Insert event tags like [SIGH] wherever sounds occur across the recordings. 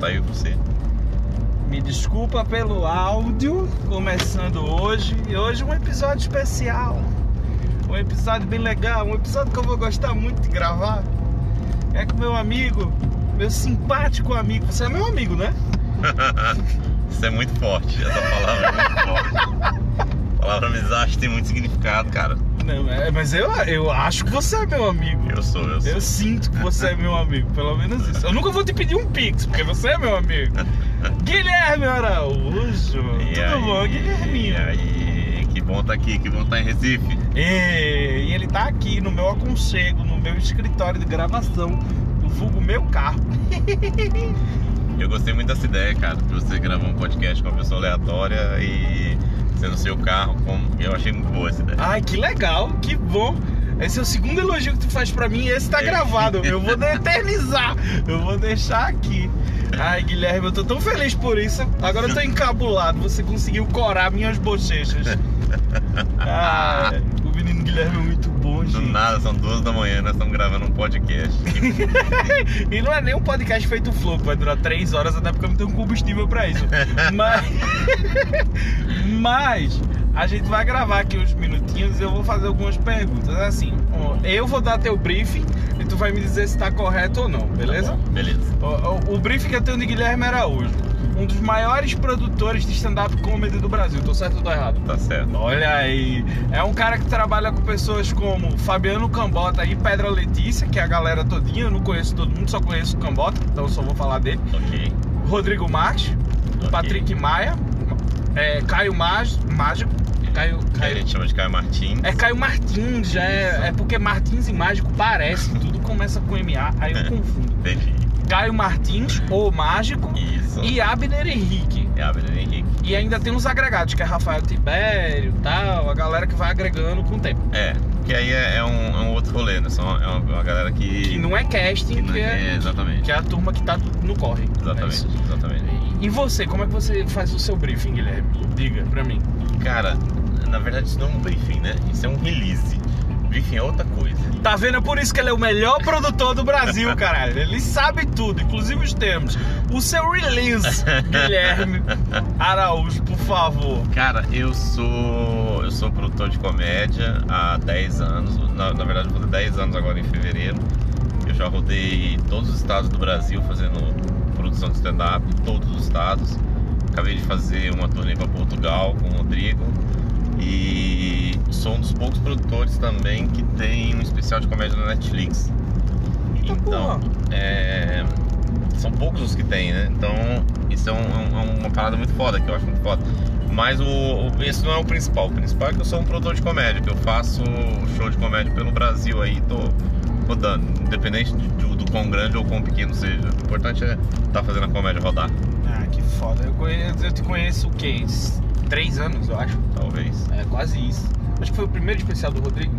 tá aí você. Me desculpa pelo áudio, começando hoje. E hoje um episódio especial. Um episódio bem legal, um episódio que eu vou gostar muito de gravar. É com meu amigo, meu simpático amigo. Você é meu amigo, né? [LAUGHS] Isso é muito forte, essa palavra é muito forte. [LAUGHS] A palavra amizade tem muito significado, cara. Não, é, mas eu, eu acho que você é meu amigo. Eu sou, eu sou. Eu sinto que você é meu amigo, pelo menos isso. Eu nunca vou te pedir um pix, porque você é meu amigo. [LAUGHS] Guilherme Araújo. E Tudo aí, bom, Guilherminho? E aí, que bom tá aqui, que bom tá em Recife. E, e ele tá aqui no meu aconchego, no meu escritório de gravação, o vulgo meu carro. [LAUGHS] Eu gostei muito dessa ideia, cara, de você gravar um podcast com uma pessoa aleatória e sendo seu carro. Como... Eu achei muito boa essa ideia. Ai, que legal, que bom. Esse é o segundo elogio que tu faz pra mim e esse tá É. gravado. [LAUGHS] Eu vou eternizar. Eu vou deixar aqui. Ai, Guilherme, eu tô tão feliz por isso. Agora eu tô encabulado. Você conseguiu corar minhas bochechas. [LAUGHS] Ai, o menino Guilherme é muito Do nada, são duas da manhã, nós estamos gravando um podcast. [LAUGHS] E não é nem um podcast feito flow, que vai durar três horas, até porque eu não tenho combustível pra isso. [LAUGHS] Mas. [LAUGHS] Mas a gente vai gravar aqui uns minutinhos e eu vou fazer algumas perguntas. Assim, eu vou dar teu briefing e tu vai me dizer se tá correto ou não, beleza? Tá bom, beleza. O, o, o briefing que eu tenho de Guilherme Araújo, um dos maiores produtores de stand-up comedy do Brasil. Tô certo ou tô errado? Tá certo. Olha aí, é um cara que trabalha com pessoas como Fabiano Cambota e Pedra Letícia, que é a galera todinha, eu não conheço todo mundo, só conheço o Cambota, então só vou falar dele. Ok. Rodrigo Marques, Ok. Patrick Maia, é, Caio Mágico, Caio, Que a Caio, gente chama de Caio Martins. é Caio Martins, já é, é porque Martins e Mágico parece, tudo começa com MA, aí eu confundo. Entendi. Caio Martins, o Mágico, Isso. e Abner Henrique. É a Beleza Henrique. E ainda tem uns agregados, que é Rafael Tibério e tal, a galera que vai agregando com o tempo. É, que aí é, é um, é um outro rolê, né? São, é uma, uma galera que. Que não é casting, que que, não é, é, exatamente. que é a turma que tá no corre. É Exatamente, isso. exatamente. E você, como é que você faz o seu briefing, Guilherme? Diga pra mim. Cara, na verdade isso não é um briefing, né? Isso é um release. Briefing é outra coisa. Tá vendo? É por isso que ele é o melhor produtor do Brasil, [LAUGHS] caralho. Ele sabe tudo, inclusive os termos. O seu release, [LAUGHS] Guilherme Araújo, por favor. Cara, eu sou. Eu sou produtor de comédia há 10 anos. Na, na verdade, vou ter 10 anos agora em fevereiro. Eu já rodei todos os estados do Brasil fazendo produção de stand-up, todos os estados. Acabei de fazer uma turnê para Portugal com o Rodrigo. E sou um dos poucos produtores também que tem um especial de comédia na Netflix. Eita Então, é, são poucos os que tem, né? Então, isso é, um- é uma parada muito foda, que eu acho muito foda. Mas o, o- esse não é o principal. O principal é que eu sou um produtor de comédia, que eu faço show de comédia pelo Brasil aí, tô rodando. Independente do, do quão grande ou quão pequeno seja. O importante é estar fazendo a comédia rodar, Ah, que foda. Eu, conheço, eu te conheço o quê? Três anos, eu acho. talvez. É, quase isso. Acho que foi o primeiro especial do Rodrigo.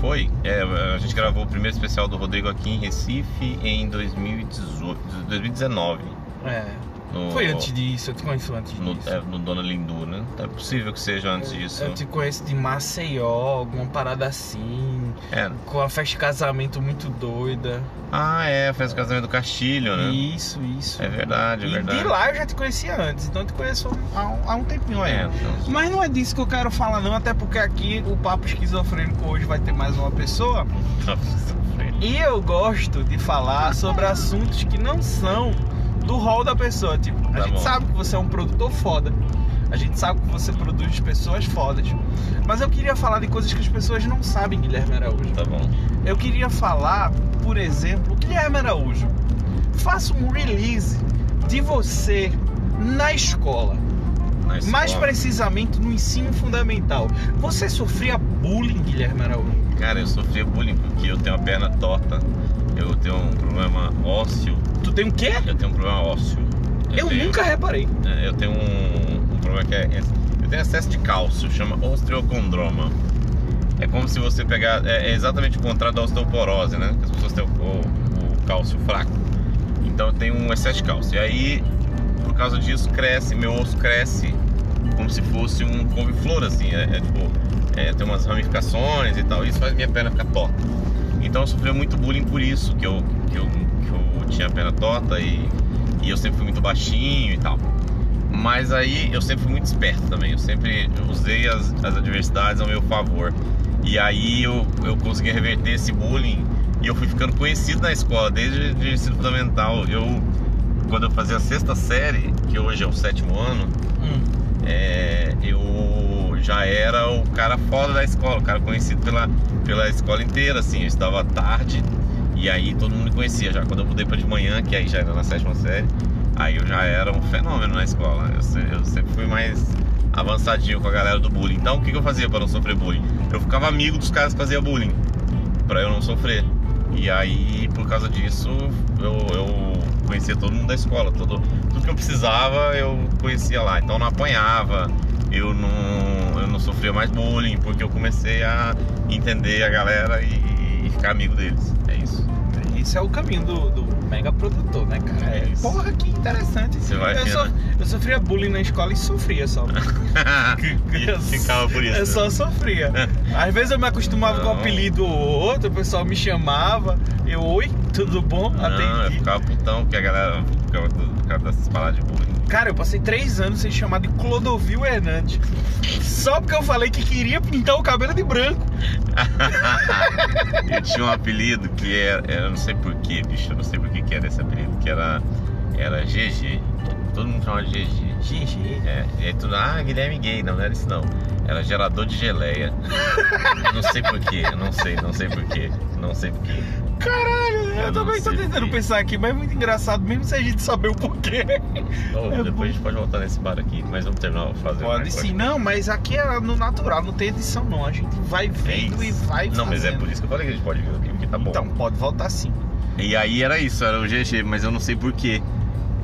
Foi. É, a gente gravou o primeiro especial do Rodrigo aqui em Recife em 2018, 2019. É. No, Foi antes disso, eu te conheço antes no, disso. é, no Dona Lindu, né? É possível que seja antes disso. Eu te conheço de Maceió, alguma parada assim, É. com a festa de casamento muito doida. Ah, é, fez o casamento do Castilho, né? Isso, isso. É verdade, é e verdade. de lá eu já te conhecia antes, então eu te conheço há um, há um tempinho aí. É, então, Mas não é disso que eu quero falar não, até porque aqui o Papo Esquizofrênico hoje vai ter mais uma pessoa. E eu gosto de falar sobre assuntos que não são do rol da pessoa. Tipo, a Tá gente bom. sabe que você é um produtor foda. A gente sabe que você produz pessoas fodas. Mas eu queria falar de coisas que as pessoas não sabem, Guilherme Araújo. Tá bom. Eu queria falar, por exemplo, Guilherme Araújo. Faça um release de você na escola. Na escola. Mais precisamente no ensino fundamental. Você sofria bullying, Guilherme Araújo? Cara, eu sofria bullying porque eu tenho a perna torta. Eu tenho um problema ósseo. Tu tem o quê? Eu tenho um problema ósseo. Eu, tenho- nunca reparei. é, Eu tenho um, um problema que é. Eu tenho excesso de cálcio, chama osteocondroma. É como se você pegar. É, é exatamente o contrário da osteoporose, né? Que as pessoas têm o, o- o cálcio fraco. Então eu tenho um excesso de cálcio. E aí, por causa disso, cresce, meu osso cresce como se fosse um couve-flor, assim. É, é tipo, é, tem umas ramificações e tal. Isso faz minha perna ficar torta. Então eu sofri muito bullying por isso, que eu, que eu, que eu tinha a perna torta e, e E eu sempre fui muito baixinho e tal. Mas aí eu sempre fui muito esperto também. Eu sempre usei as, as adversidades ao meu favor. E aí eu, eu consegui reverter esse bullying e eu fui ficando conhecido na escola desde o ensino fundamental. Eu, quando eu fazia a sexta série, que hoje é o sétimo ano, Hum. é, eu já era o cara foda da escola, o cara conhecido pela, pela escola inteira, assim. Eu estudava à tarde e aí todo mundo me conhecia já. Quando eu mudei pra de manhã, que aí já era na sétima série, aí eu já era um fenômeno na escola. Eu, eu sempre fui mais avançadinho com a galera do bullying. Então o que, que eu fazia para não sofrer bullying? Eu ficava amigo dos caras que faziam bullying, pra eu não sofrer. E aí, por causa disso, eu, eu conhecia todo mundo da escola. Todo, tudo que eu precisava, eu conhecia lá. Então eu não apanhava, eu não sofria mais bullying, porque eu comecei a entender a galera e, e ficar amigo deles. É isso. Esse é o caminho do, do mega produtor, né, cara? É isso. Porra, que interessante. Você vai eu, so- eu sofria bullying na escola e sofria só. [LAUGHS] [LAUGHS] e ficava por isso. Eu só sofria. [LAUGHS] Às vezes eu me acostumava com o Não. apelido ou outro, o pessoal me chamava, eu, oi, tudo bom? Não, eu Atendi. ficava putão, porque a galera ficava por causa dessas paradas de bullying. Cara, eu passei três anos sem chamar de Clodovil Hernandes. Só porque eu falei que queria pintar o cabelo de branco. [LAUGHS] eu tinha um apelido que era, era- eu não sei porquê, bicho, eu não sei por que era esse apelido, que era, era GG. Todo mundo chamava de GG. GG. É, e aí tudo, ah, Guilherme gay, não, não era isso não. Era gerador de geleia. [LAUGHS] Não sei porquê, eu não sei, não sei porquê. Não sei porquê. Caralho, eu, Eu também tô tentando porquê. pensar aqui, mas é muito engraçado, mesmo se a gente saber o porquê. Ô, [LAUGHS] É depois bom. a gente pode voltar nesse bar aqui, mas vamos terminar fazer Pode mais sim, não, mas aqui é no natural, não tem edição não. A gente vai vendo e vai Não, mas é fazendo. por isso que eu falei que a gente pode vir aqui, porque tá bom. Então, pode voltar sim. E aí era isso, era o GG, mas eu não sei porquê.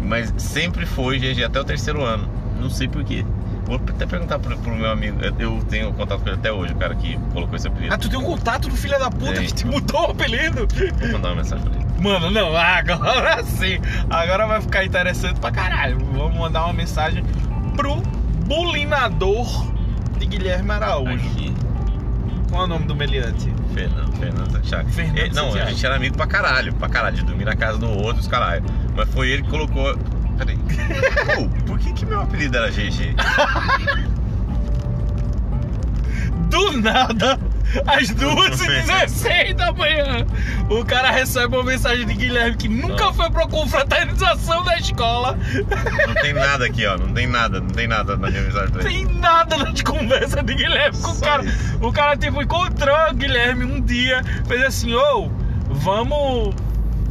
Mas sempre foi GG até o terceiro ano. Não sei porquê. Vou até perguntar pro, pro meu amigo. eu- tenho contato com ele até hoje, o cara que colocou esse apelido. Ah, tu tem um contato do filho da puta Tem. que te mudou o apelido? Vou mandar uma mensagem pra ele. Mano, não, [LAUGHS] agora sim. Agora vai ficar interessante pra caralho. Vamos mandar uma mensagem pro bulinador de Guilherme Araújo. Aqui. Qual é o nome do meliante? Fernando, Fernando Santiago. Fernando Ele- não, Santiago. a gente era amigo pra caralho, pra caralho, de dormir na casa do outro, os caralho. Mas foi ele que colocou. Peraí. Pô, por que, que meu apelido era GG? [LAUGHS] Do nada, às 2h16 da manhã, o cara recebe uma mensagem de Guilherme que nunca foi pra confraternização da escola. Não tem nada aqui, ó. Não tem nada, não tem nada na minha mensagem pra ele. Tem nada nas conversas de Guilherme com o Só cara. isso. O cara tipo encontrou o Guilherme um dia, fez assim, ô, vamos.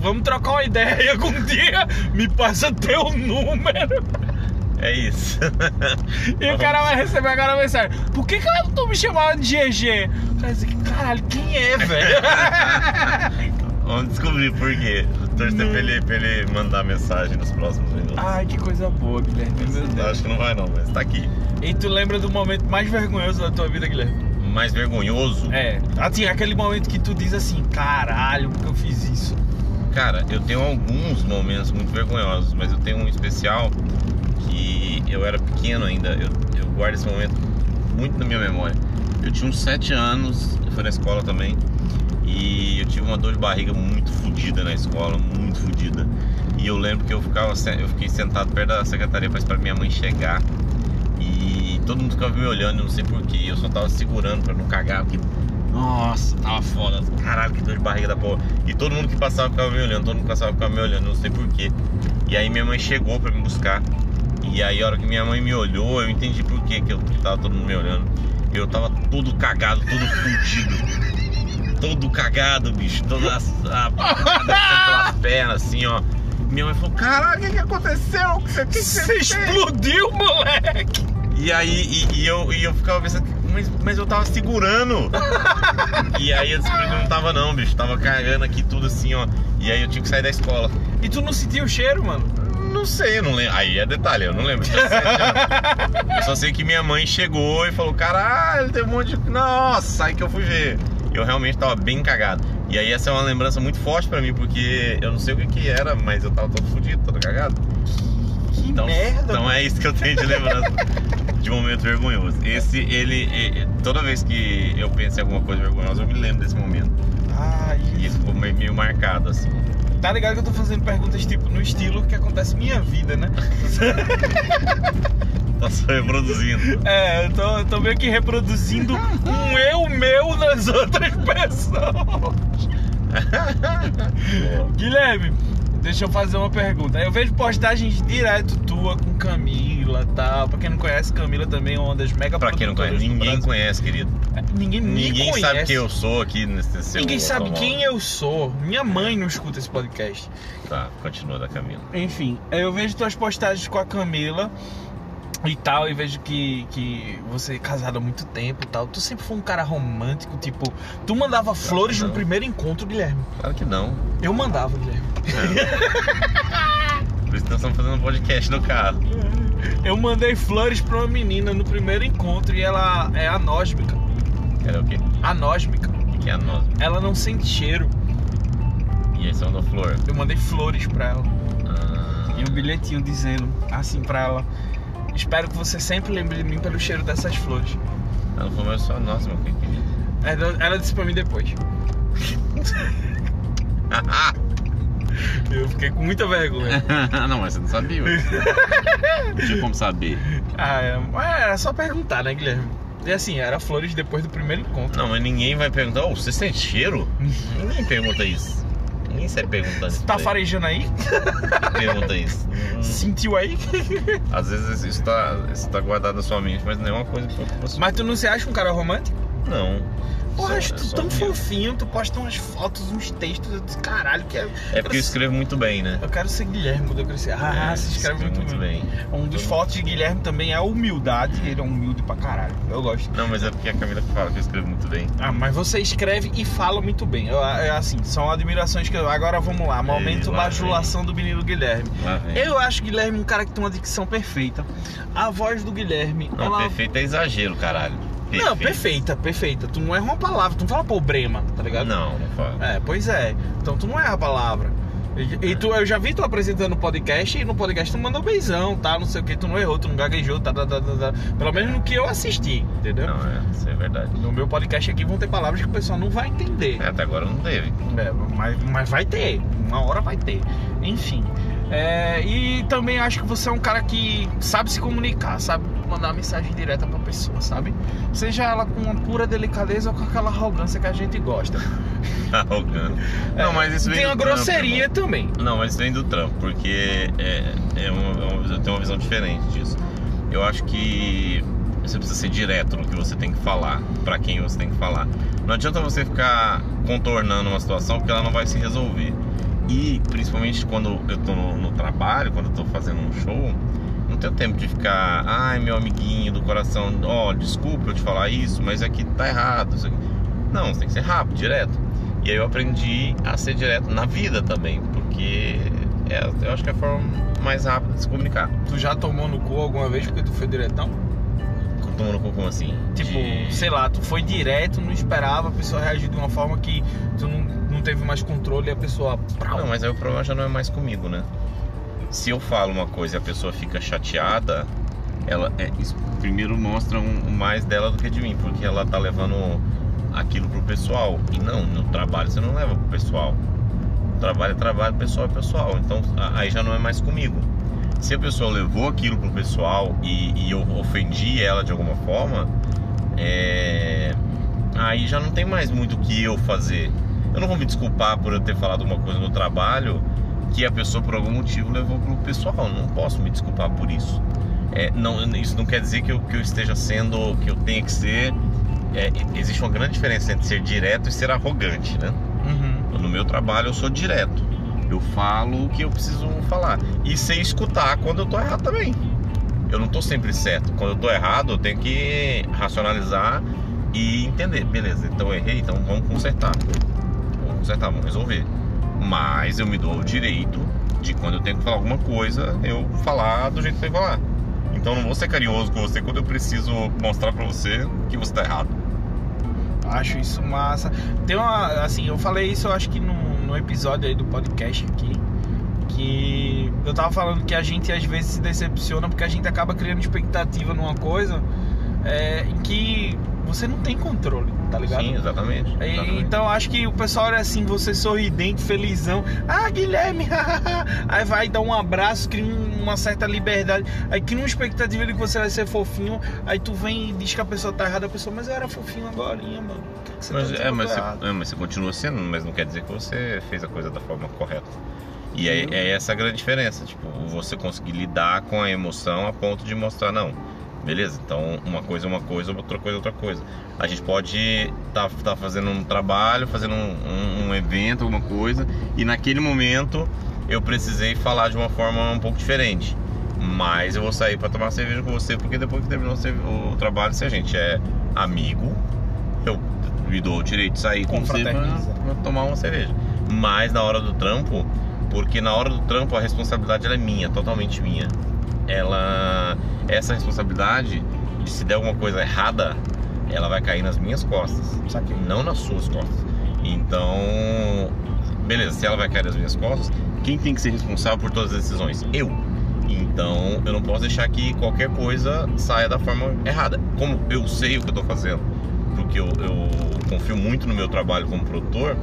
Vamos trocar uma ideia [LAUGHS] com um dia, me passa teu número. É isso. [LAUGHS] E o cara vai receber agora a mensagem. Por que, que eu tô me chamando de GG? O cara diz, caralho, quem é, velho? [LAUGHS] Vamos descobrir por quê. Torcer pra ele, pra ele mandar mensagem nos próximos minutos. Ai, que coisa boa, Guilherme, meu Eu Deus. acho que não vai não, mas tá aqui. E tu lembra do momento mais vergonhoso da tua vida, Guilherme? Mais vergonhoso. É, assim, aquele momento que tu diz assim, caralho, porque eu fiz isso. Cara, eu tenho alguns momentos muito vergonhosos, mas eu tenho um especial que eu era pequeno ainda. Eu, eu guardo esse momento muito na minha memória. Eu tinha uns 7 anos, eu fui na escola também. E eu tive uma dor de barriga muito fodida na escola, muito fodida. E eu lembro que eu ficava eu fiquei sentado perto da secretaria para esperar minha mãe chegar. E todo mundo ficava me olhando, eu não sei porquê. Eu só tava segurando para não cagar, porque nossa, tava foda. Caralho, que dor de barriga da porra. E todo mundo que passava ficava me olhando, todo mundo que passava ficava me olhando, não sei porquê. E aí minha mãe chegou pra me buscar. E aí a hora que minha mãe me olhou, eu entendi por quê que, eu, que tava todo mundo me olhando. Eu tava todo cagado, todo fudido. Todo cagado, bicho. Toda a, a descendo pelas pernas, assim, ó. Minha mãe falou, caralho, o que, que aconteceu? O que, Você fez?" explodiu, moleque! E aí, e, e eu, e eu ficava pensando, mas, mas eu tava segurando. [LAUGHS] e aí eu descobri que não tava não, bicho. Tava cagando aqui tudo assim, ó. E aí eu tinha que sair da escola. E tu não sentiu o cheiro, mano? Não sei, eu não lembro. Aí é detalhe, eu não lembro. Anos. Eu só sei que minha mãe chegou e falou, caralho, tem um monte de. Nossa, aí que eu fui ver. Eu realmente tava bem cagado. E aí essa é uma lembrança muito forte pra mim, porque eu não sei o que que era, mas eu tava todo fudido, todo cagado. Que Então, merda, então é isso que eu tenho de lembrança [LAUGHS] de momento vergonhoso. Esse, ele, e- toda vez que eu penso em alguma coisa vergonhosa, eu me lembro desse momento. Ai, E ele ficou meio, meio marcado, assim. Tá ligado que eu tô fazendo perguntas tipo no estilo que acontece minha vida, né? [LAUGHS] Tá só reproduzindo. É, eu tô, eu tô meio que reproduzindo um eu meu nas outras pessoas. [LAUGHS] Guilherme, deixa eu fazer uma pergunta. Eu vejo postagens direto tua com Camila e tal. Pra quem não conhece, Camila também é uma das mega Pra quem não conhece, ninguém conhece, querido. Ninguém, me Ninguém conhece. sabe quem eu sou aqui nesse seu Ninguém sabe automóvel. quem eu sou. Minha mãe não escuta esse podcast. Tá, continua da Camila. Enfim, eu vejo tuas postagens com a Camila e tal, e vejo que, que você é casado há muito tempo e tal. Tu sempre foi um cara romântico, tipo, tu mandava flores no não. primeiro encontro, Guilherme. Claro que não. Eu mandava, Guilherme. Por isso que nós estamos fazendo um podcast no carro. Eu mandei flores pra uma menina no primeiro encontro e ela é anósmica. Era o quê? Anósmica. Que é a nós. Ela não sente cheiro. E aí você mandou flor. Eu mandei flores pra ela. Ah, E um bilhetinho dizendo assim pra ela. Espero que você sempre lembre de mim pelo cheiro dessas flores. ela falou, mas a nossa, meu querido. Ela, ela disse pra mim depois. [LAUGHS] Eu fiquei com muita vergonha. [LAUGHS] não, mas você não sabia. Não tinha como saber. Ah, é, era só perguntar, né, Guilherme? E assim, era flores depois do primeiro encontro. Não, mas ninguém vai perguntar, oh, você sente cheiro? [LAUGHS] Ninguém pergunta isso. Ninguém sai perguntando isso. Tá daí. farejando aí? Pergunta isso. [LAUGHS] Hum, Sentiu aí? Às vezes isso tá, isso tá guardado na sua mente, mas não é uma coisa. Mas tu não se acha um cara romântico? Não. Porra, Só- acho é tu só tão minha. fofinho, tu posta umas fotos, uns textos, eu disse, caralho, que é... É porque eu escrevo muito bem, né? Eu quero ser Guilherme quando eu crescer. Ah, É, se escreve escrevo muito, bem. Um dos fotos de Guilherme também é a humildade. Ele é humilde pra caralho. Eu gosto. Não, mas é porque a Camila fala que eu escrevo muito bem. Ah, mas você escreve e fala muito bem. Eu, é assim, são admirações que eu. Agora vamos lá, momento bajulação do menino Guilherme. Vem. Eu acho Guilherme um cara que tem uma dicção perfeita. A voz do Guilherme, Não, ela. perfeito é exagero, caralho. Não, perfeita, perfeita. Tu não erra uma palavra, tu não fala problema, tá ligado? Não, não fala. É, pois é. Então tu não erra a palavra. E, e tu, eu já vi tu apresentando no podcast e no podcast tu mandou beijão, tá? Não sei o que, tu não errou, tu não gaguejou, tá, tá, tá, tá, tá. Pelo menos no que eu assisti, entendeu? Não, é, isso é verdade. No meu podcast aqui vão ter palavras que o pessoal não vai entender. É, até agora não teve. É, mas, mas vai ter, uma hora vai ter. Enfim. É, e também acho que você é um cara que sabe se comunicar, sabe mandar uma mensagem direta pra pessoa, sabe? Seja ela com uma pura delicadeza ou com aquela arrogância que a gente gosta. [LAUGHS] Arrogante. Não, mas isso vem Tem do a trampo, grosseria irmão. também. Não, mas isso vem do trampo, porque é, é uma, é uma eu tenho uma visão diferente disso. Eu acho que você precisa ser direto no que você tem que falar, pra quem você tem que falar. Não adianta você ficar contornando uma situação porque ela não vai se resolver. E principalmente quando eu tô no, no trabalho, quando eu tô fazendo um show, não tenho tempo de ficar, ai meu amiguinho do coração, ó, desculpa eu te falar isso, mas aqui tá errado. Aqui. Não, você tem que ser rápido, direto. E aí eu aprendi a ser direto na vida também, porque é, eu acho que é a forma mais rápida de se comunicar. Tu já tomou no cu alguma vez porque tu foi diretão? Cu como assim? Tipo, De- sei lá, tu foi direto, não esperava, a pessoa reagiu de uma forma que tu não, não teve mais controle e a pessoa. Não, mas aí o problema já não é mais comigo, né? Se eu falo uma coisa e a pessoa fica chateada, ela é, primeiro mostra um, mais dela do que de mim, porque ela tá levando aquilo pro pessoal. E não, no trabalho você não leva pro pessoal. Trabalho é trabalho, pessoal é pessoal. Então aí já não é mais comigo. Se a pessoa levou aquilo pro pessoal e, e eu ofendi ela de alguma forma, é, aí já não tem mais muito o que eu fazer. Eu não vou me desculpar por eu ter falado uma coisa no trabalho que a pessoa por algum motivo levou pro pessoal. Eu não posso me desculpar por isso. É, não, isso não quer dizer que eu, que eu esteja sendo, que eu tenha que ser. é, existe uma grande diferença entre ser direto e ser arrogante, né? Uhum. No meu trabalho eu sou direto. Eu falo o que eu preciso falar. E sei escutar quando eu tô errado também. Eu não tô sempre certo. Quando eu tô errado, eu tenho que racionalizar e entender. Beleza, então eu errei, então vamos consertar. Vamos consertar, vamos resolver. Mas eu me dou o direito de quando eu tenho que falar alguma coisa, eu falar do jeito que eu tenho que falar. Então não vou ser carinhoso com você quando eu preciso mostrar pra você que você tá errado. Acho isso massa. Tem uma. Assim, eu falei isso, eu acho que no, no episódio aí do podcast aqui. Que eu tava falando que a gente às vezes se decepciona porque a gente acaba criando expectativa numa coisa é, em que você não tem controle, tá ligado? Sim, exatamente. E, exatamente. então acho que o pessoal olha assim, você sorridente, felizão. Ah, Guilherme! [LAUGHS] aí vai dar um abraço, cria um- uma certa liberdade. Aí cria uma expectativa de que você vai ser fofinho. Aí tu vem e diz que a pessoa tá errada. A pessoa, mas eu era fofinho agora, mano. Você Mas, tá é, mas, você, é, mas você continua sendo, mas não quer dizer que você fez a coisa da forma correta. E é, é essa a grande diferença, tipo, você conseguir lidar com a emoção a ponto de mostrar, não, beleza, então uma coisa é uma coisa, outra coisa é outra coisa. A gente pode tá, tá fazendo um trabalho, fazendo um, um- um evento, alguma coisa, e naquele momento eu precisei falar de uma forma um pouco diferente. Mas eu vou sair para tomar cerveja com você, porque depois que terminou o trabalho, se a gente é amigo, eu me dou o direito de sair com você pra tomar uma cerveja. Mas na hora do trampo, porque na hora do trampo a responsabilidade é minha, totalmente minha. Ela. Essa responsabilidade de se der alguma coisa errada, ela vai cair nas minhas costas, não nas suas costas. Então, beleza, se ela vai cair nas minhas costas, quem tem que ser responsável por todas as decisões? Eu. Então, eu não posso deixar que qualquer coisa saia da forma errada. Como eu sei o que eu tô fazendo, porque eu, eu confio muito no meu trabalho como produtor,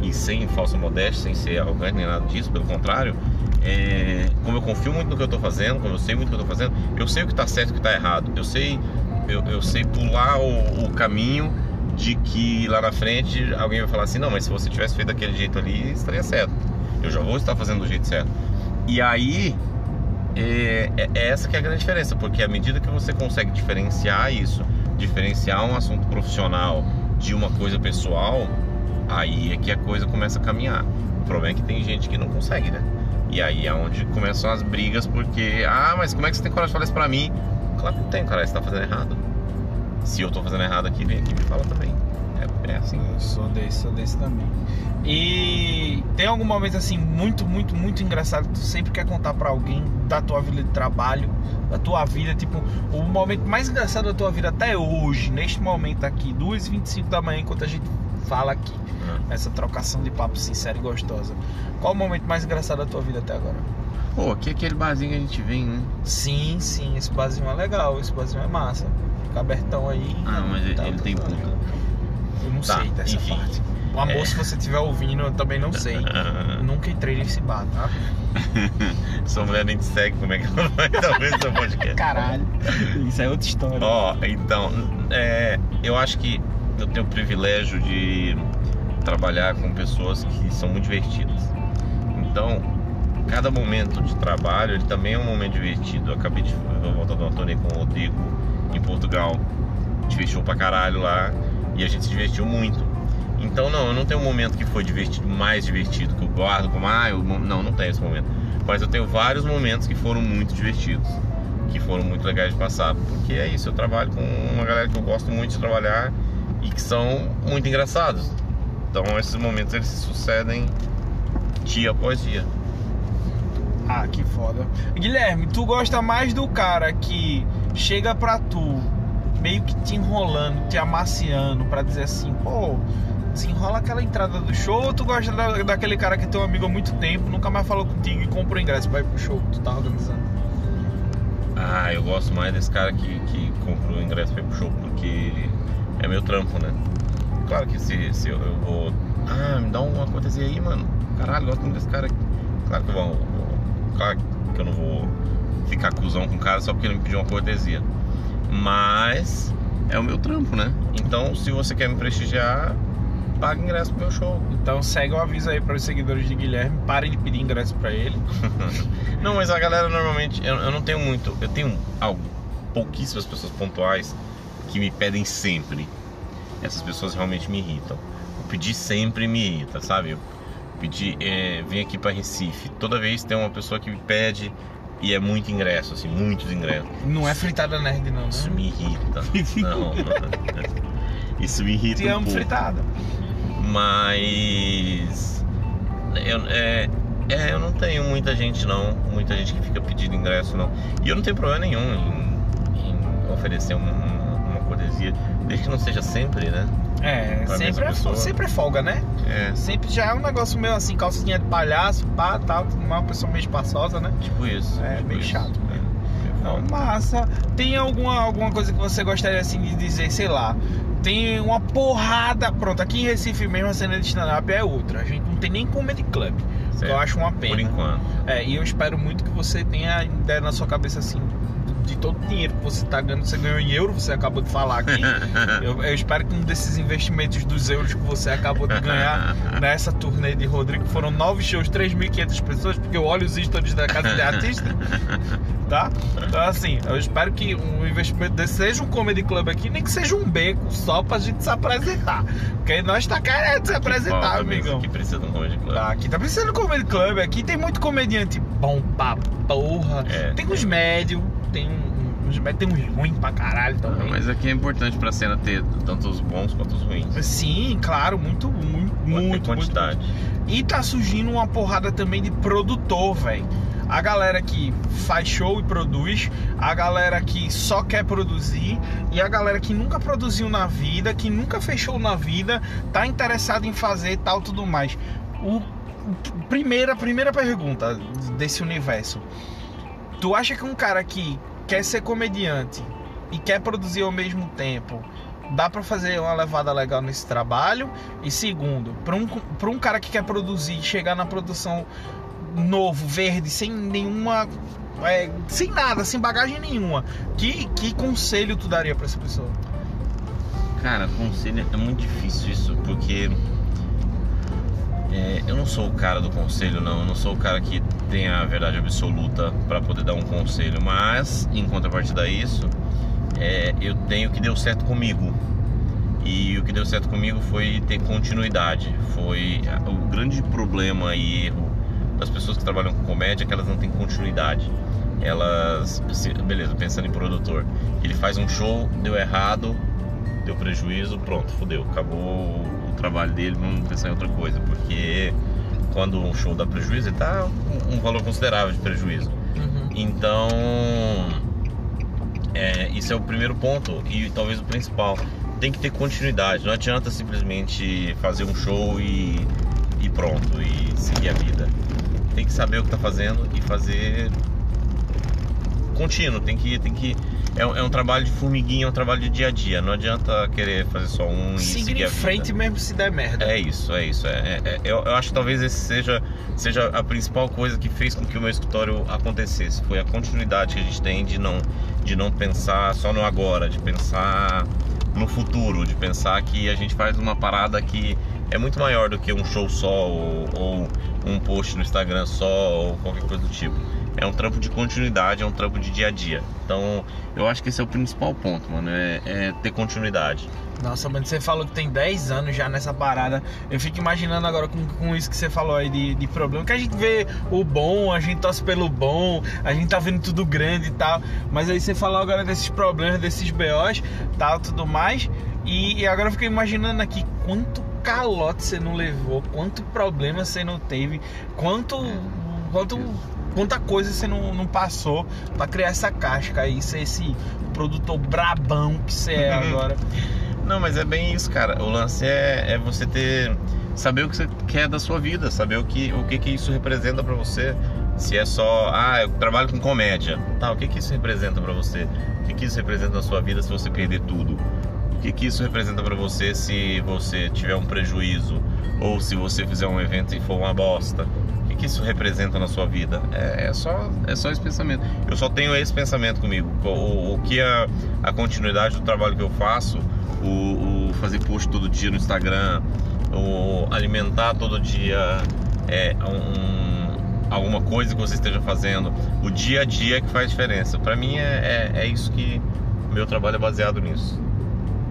e sem falsa modéstia, sem ser arrogante nem nada disso, pelo contrário, é, como eu confio muito no que eu tô fazendo, como eu sei muito o que eu tô fazendo, eu sei o que tá certo e o que tá errado. Eu sei, eu, eu sei pular o, o caminho de que lá na frente alguém vai falar assim, não, mas se você tivesse feito daquele jeito ali, estaria certo. Eu já vou estar fazendo do jeito certo. E aí, é, é- é essa que é a grande diferença, porque à medida que você consegue diferenciar isso, diferenciar um assunto profissional de uma coisa pessoal, aí é que a coisa começa a caminhar. O problema é que tem gente que não consegue, né? E aí é onde começam as brigas, porque, ah, mas como é que você tem coragem de falar isso pra mim? Claro que não tem, cara, você tá fazendo errado. Se eu tô fazendo errado aqui, vem aqui e me fala também. É, é assim. Eu sou desse, sou desse também. E tem algum momento assim muito, muito, muito engraçado que tu sempre quer contar pra alguém da tua vida de trabalho, da tua vida, tipo, o momento mais engraçado da tua vida até hoje, neste momento aqui, 2h25 da manhã, enquanto a gente fala aqui, essa trocação de papo sincera e gostosa. Qual o momento mais engraçado da tua vida até agora? Pô, aqui é aquele barzinho que a gente vem, né? Sim, sim, esse barzinho é legal, esse barzinho é massa. Fica abertão aí. Ah, mas ele, Tá, ele tem tá. Eu não Tá, sei dessa enfim. parte. O amor, É. se você estiver ouvindo, eu também não sei. Eu [LAUGHS] nunca entrei nesse bar, tá? [LAUGHS] Sua mulher nem te segue, como é que ela vai talvez seu podcast? Caralho. Isso é outra história. Ó, então, é, eu acho que eu tenho o privilégio de trabalhar com pessoas que são muito divertidas. Então, cada momento de trabalho ele também é um momento divertido. Eu acabei de voltar de uma turnê com o Rodrigo em Portugal. A gente fechou pra caralho lá e a gente se divertiu muito. Então, não, eu não tenho um momento que foi divertido, mais divertido, que eu guardo como, ah, eu, não, não tenho esse momento. Mas eu tenho vários momentos que foram muito divertidos, que foram muito legais de passar. Porque é isso, eu trabalho com uma galera que eu gosto muito de trabalhar e que são muito engraçados. Então, esses momentos eles se sucedem dia após dia. Ah, que foda. Guilherme, tu gosta mais do cara que chega pra tu, meio que te enrolando, te amaciando, pra dizer assim, pô, desenrola aquela entrada do show, ou tu gosta da- daquele cara que é teu amigo há muito tempo, nunca mais falou contigo e comprou ingresso pra ir pro show que tu tá organizando? Ah, eu gosto mais desse cara que, que comprou o ingresso pra ir pro show, porque é meu trampo, né? Claro que se, se eu, eu vou. Ah, me dá uma cortesia aí, mano. Caralho, gosto muito desse cara. Claro que eu vou- Claro que eu não vou ficar cuzão com o cara só porque ele me pediu uma cortesia. Mas é o meu trampo, né? Então, se você quer me prestigiar, paga ingresso pro meu show. Então segue o aviso aí para os seguidores de Guilherme, parem de pedir ingresso pra ele. [LAUGHS] Não, mas a galera normalmente, eu, eu não tenho muito, eu tenho algo, pouquíssimas pessoas pontuais que me pedem sempre. Essas pessoas realmente me irritam. O pedir sempre me irrita, sabe? Eu pedir, é, vem aqui pra Recife. Toda vez tem uma pessoa que me pede e é muito ingresso, assim, muitos ingressos. Não é fritada nerd não, Isso né? me irrita. Não, isso me irrita [LAUGHS] [LAUGHS] Te um amo pouco. fritada. Mas eu, é, é, eu não tenho muita gente não, muita gente que fica pedindo ingresso não. E eu não tenho problema nenhum em, em oferecer um- uma cortesia, desde que não seja sempre, né? É, Pra sempre é, pessoa. sempre é folga, né? É, Sempre já é um negócio meio assim, calcinha de palhaço, pá, tal, uma pessoa meio espaçosa, né? tipo isso. É, tipo bem isso. chato É, foda. Massa. Tem alguma, alguma coisa que você gostaria assim de dizer, sei lá? Tem uma porrada. Pronto, aqui em Recife mesmo a cena de stand-up é outra. A gente não tem nem comedy club. que Certo. Eu acho uma pena. Por enquanto. É, e eu espero muito que você tenha ideia na sua cabeça assim. De todo o dinheiro que você tá ganhando, você ganhou em euro, você acabou de falar aqui. [LAUGHS] Eu, eu espero que um desses investimentos dos euros que você acabou de ganhar [LAUGHS] nessa turnê de Rodrigo foram nove shows, 3.500 pessoas, porque eu olho os stories da Casa de Artista, [LAUGHS] tá? Então, assim, eu espero que um investimento desse seja um comedy club aqui, nem que seja um beco só pra gente se apresentar. Porque nós tá querendo se apresentar, Falta amigão. Que precisa de um comedy club. Tá, aqui tá precisando de comedy club, aqui tem muito comediante bom pra porra. É. Tem uns médios, tem um- uns médios, tem uns ruins pra caralho também. Mas aqui é importante pra cena ter tanto os bons quanto os ruins. Sim, claro, muito, muito, ter muito, muito. quantidade. E tá surgindo uma porrada também de produtor, velho. A galera que faz show e produz, a galera que só quer produzir e a galera que nunca produziu na vida, que nunca fechou na vida, tá interessado em fazer tal tudo mais. O- primeira, primeira pergunta desse universo. Tu acha que um cara que quer ser comediante e quer produzir ao mesmo tempo, dá pra fazer uma levada legal nesse trabalho? E segundo, pra um, pra um cara que quer produzir, chegar na produção novo, verde, sem nenhuma. é, sem nada, sem bagagem nenhuma, que, que conselho tu daria pra essa pessoa? Cara, conselho é muito difícil isso, porque é, eu não sou o cara do conselho, não. Eu não sou o cara que tem a verdade absoluta pra poder dar um conselho. Mas, em contrapartida a isso, é, eu tenho o que deu certo comigo. E o que deu certo comigo foi ter continuidade. Foi o grande problema e erro das pessoas que trabalham com comédia é que elas não têm continuidade. Elas, beleza, pensando em produtor, ele faz um show, deu errado, deu prejuízo, pronto, fodeu, acabou o trabalho dele, vamos pensar em outra coisa, porque quando um show dá prejuízo, ele tá um, valor considerável de prejuízo. Então, é, isso é o primeiro ponto e talvez o principal. Tem que ter continuidade. Não adianta simplesmente fazer um show e, e pronto e seguir a vida. Tem que saber o que tá fazendo e fazer contínuo. Tem que, tem que é, um- é um trabalho de formiguinha, é um trabalho de dia a dia. Não adianta querer fazer só um e Seguir seguir em frente mesmo se der merda. É isso, é isso. É, é- é- eu, eu acho que talvez esse seja, seja a principal coisa que fez com que o meu escritório acontecesse. Foi a continuidade que a gente tem de não, de não pensar só no agora, de pensar no futuro, de pensar que a gente faz uma parada que é muito maior do que um show só ou, ou um post no Instagram só ou qualquer coisa do tipo. É um trampo de continuidade, é um trampo de dia a dia. Então, eu acho que esse é o principal ponto, mano, é, é ter continuidade. Nossa, mano, você falou que tem 10 anos já nessa parada. Eu fico imaginando agora com, com isso que você falou aí de, de problema. Que a gente vê o bom, a gente torce pelo bom, a gente tá vendo tudo grande e tal. Mas aí você falou agora desses problemas, desses BOs, tal, tudo mais. E, e agora eu fico imaginando aqui quanto calote você não levou, quanto problema você não teve, quanto. Quanto quanta coisa você não, não passou pra criar essa casca aí, ser esse produtor brabão que você é [LAUGHS] agora. Não, mas é bem isso, cara. O lance é, é você ter saber o que você quer da sua vida, saber o que o que, que isso representa pra você. Se é só, ah, eu trabalho com comédia, tá? O que que isso representa pra você? O que que isso representa na sua vida se você perder tudo? O que que isso representa pra você se você tiver um prejuízo ou se você fizer um evento e for uma bosta? Que isso representa na sua vida? É, é só é só esse pensamento. Eu só tenho esse pensamento comigo. O, o que a, a continuidade do trabalho que eu faço o, o fazer post todo dia no Instagram, o alimentar todo dia é, um, alguma coisa que você esteja fazendo, o dia a dia que faz diferença. Pra mim é, é, é isso que meu trabalho é baseado nisso.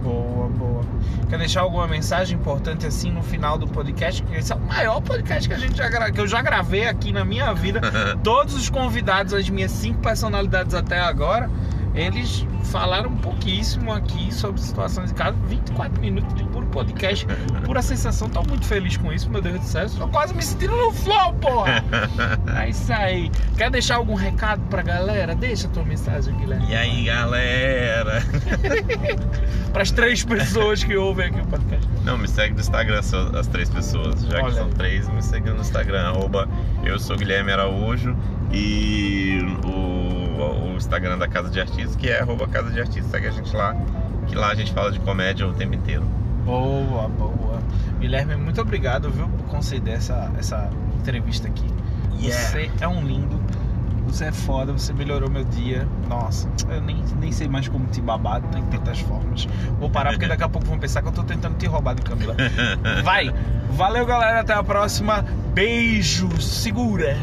Boa, boa. Quer deixar alguma mensagem importante assim no final do podcast? Porque esse é o maior podcast que, a gente já gra... que eu já gravei aqui na minha vida. [LAUGHS] Todos os convidados, as minhas cinco personalidades até agora, eles falaram pouquíssimo aqui sobre situações de casa. 24 minutos de podcast, pura sensação. Tô muito feliz com isso, meu Deus do céu. Tô quase me sentindo no flow, porra. [LAUGHS] É isso aí. Quer deixar algum recado pra galera? Deixa a tua mensagem, Guilherme. E aí, galera? [LAUGHS] Para as três pessoas que ouvem aqui o podcast. Não, me segue no Instagram, as três pessoas. Já Olha que são aí. três, me segue no Instagram, arroba eu sou Guilherme Araújo e o o, o Instagram da Casa de Artistas, que é arroba Casa de Artistas. Segue a gente lá, que lá a gente fala de comédia o tempo inteiro. Boa, boa. Guilherme, muito obrigado, viu, por conceder essa, essa entrevista aqui. Yeah. Você é um lindo. Você é foda, você melhorou meu dia. Nossa, eu nem, nem sei mais como te babar, tem tantas formas. Vou parar porque daqui a pouco vão pensar que eu tô tentando te roubar de Camila. [LAUGHS] Vai! Valeu, galera. Até a próxima. Beijo. Segura.